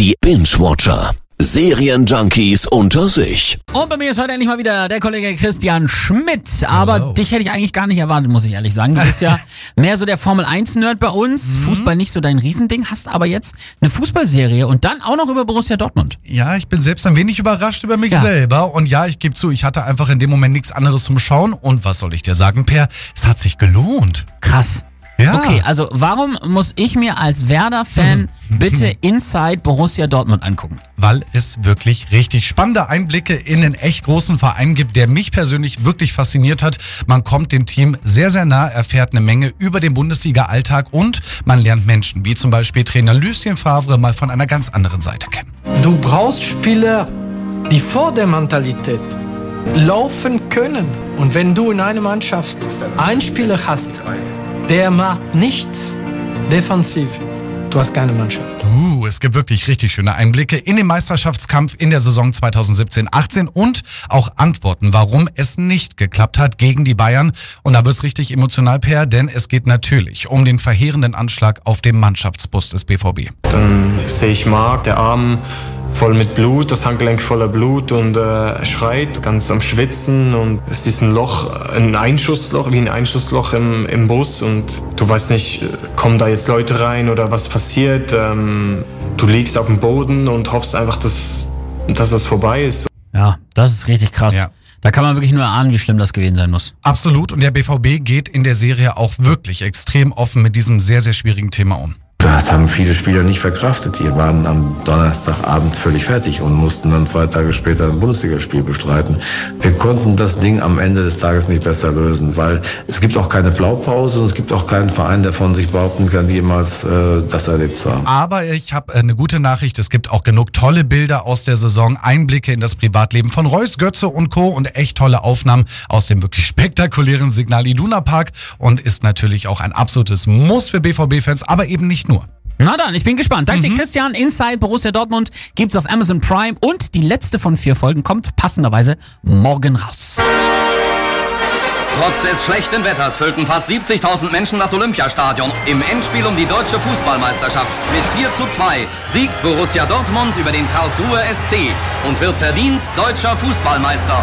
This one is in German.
Die Binge-Watcher. Serienjunkies unter sich. Und bei mir ist heute endlich mal wieder der Kollege Christian Schmidt. Aber Hallo. dich hätte ich eigentlich gar nicht erwartet, muss ich ehrlich sagen. Du bist ja mehr so der Formel-1-Nerd bei uns. Mhm. Fußball nicht so dein Riesending. Hast aber jetzt eine Fußballserie und dann auch noch über Borussia Dortmund. Ja, ich bin selbst ein wenig überrascht über mich Ja. selber. Und ja, ich gebe zu, ich hatte einfach in dem Moment nichts anderes zum Schauen. Und was soll ich dir sagen, Per? Es hat sich gelohnt. Krass. Ja. Okay, also warum muss ich mir als Werder-Fan Mhm. bitte Inside Borussia Dortmund angucken? Weil es wirklich richtig spannende Einblicke in den echt großen Verein gibt, der mich persönlich wirklich fasziniert hat. Man kommt dem Team sehr, sehr nah, erfährt eine Menge über den Bundesliga-Alltag und man lernt Menschen, wie zum Beispiel Trainer Lucien Favre, mal von einer ganz anderen Seite kennen. Du brauchst Spieler, die vor der Mentalität laufen können. Und wenn du in einer Mannschaft einen Spieler hast, der macht nichts defensiv, du hast keine Mannschaft. Uh, es gibt wirklich richtig schöne Einblicke in den Meisterschaftskampf in der Saison 2017-18 und auch Antworten, warum es nicht geklappt hat gegen die Bayern. Und da wird's richtig emotional, Per, denn es geht natürlich um den verheerenden Anschlag auf dem Mannschaftsbus des BVB. Dann sehe ich Marc, der Arm voll mit Blut, das Handgelenk voller Blut und äh, er schreit, ganz am Schwitzen und es ist ein Loch, ein Einschussloch, wie ein Einschussloch im, im Bus und du weißt nicht, äh, kommen da jetzt Leute rein oder was passiert. Ähm, du liegst auf dem Boden und hoffst einfach, dass, dass es vorbei ist. Ja, das ist richtig krass. Ja. Da kann man wirklich nur erahnen, wie schlimm das gewesen sein muss. Absolut. Und der BVB geht in der Serie auch wirklich extrem offen mit diesem sehr, sehr schwierigen Thema um. Das haben viele Spieler nicht verkraftet. Die waren am Donnerstagabend völlig fertig und mussten dann zwei Tage später ein Bundesligaspiel bestreiten. Wir konnten das Ding am Ende des Tages nicht besser lösen, weil es gibt auch keine Blaupause und es gibt auch keinen Verein, der von sich behaupten kann, jemals äh, das erlebt zu haben. Aber ich habe eine gute Nachricht. Es gibt auch genug tolle Bilder aus der Saison, Einblicke in das Privatleben von Reus, Götze und Co. und echt tolle Aufnahmen aus dem wirklich spektakulären Signal Iduna Park und ist natürlich auch ein absolutes Muss für BVB-Fans, aber eben nicht nur. Na dann, ich bin gespannt. Danke Mhm. dir, Christian. Inside Borussia Dortmund gibt's auf Amazon Prime und die letzte von vier Folgen kommt passenderweise morgen raus. Trotz des schlechten Wetters füllten fast 70.000 Menschen das Olympiastadion. Im Endspiel um die deutsche Fußballmeisterschaft mit 4 zu 2 siegt Borussia Dortmund über den Karlsruher SC und wird verdient deutscher Fußballmeister.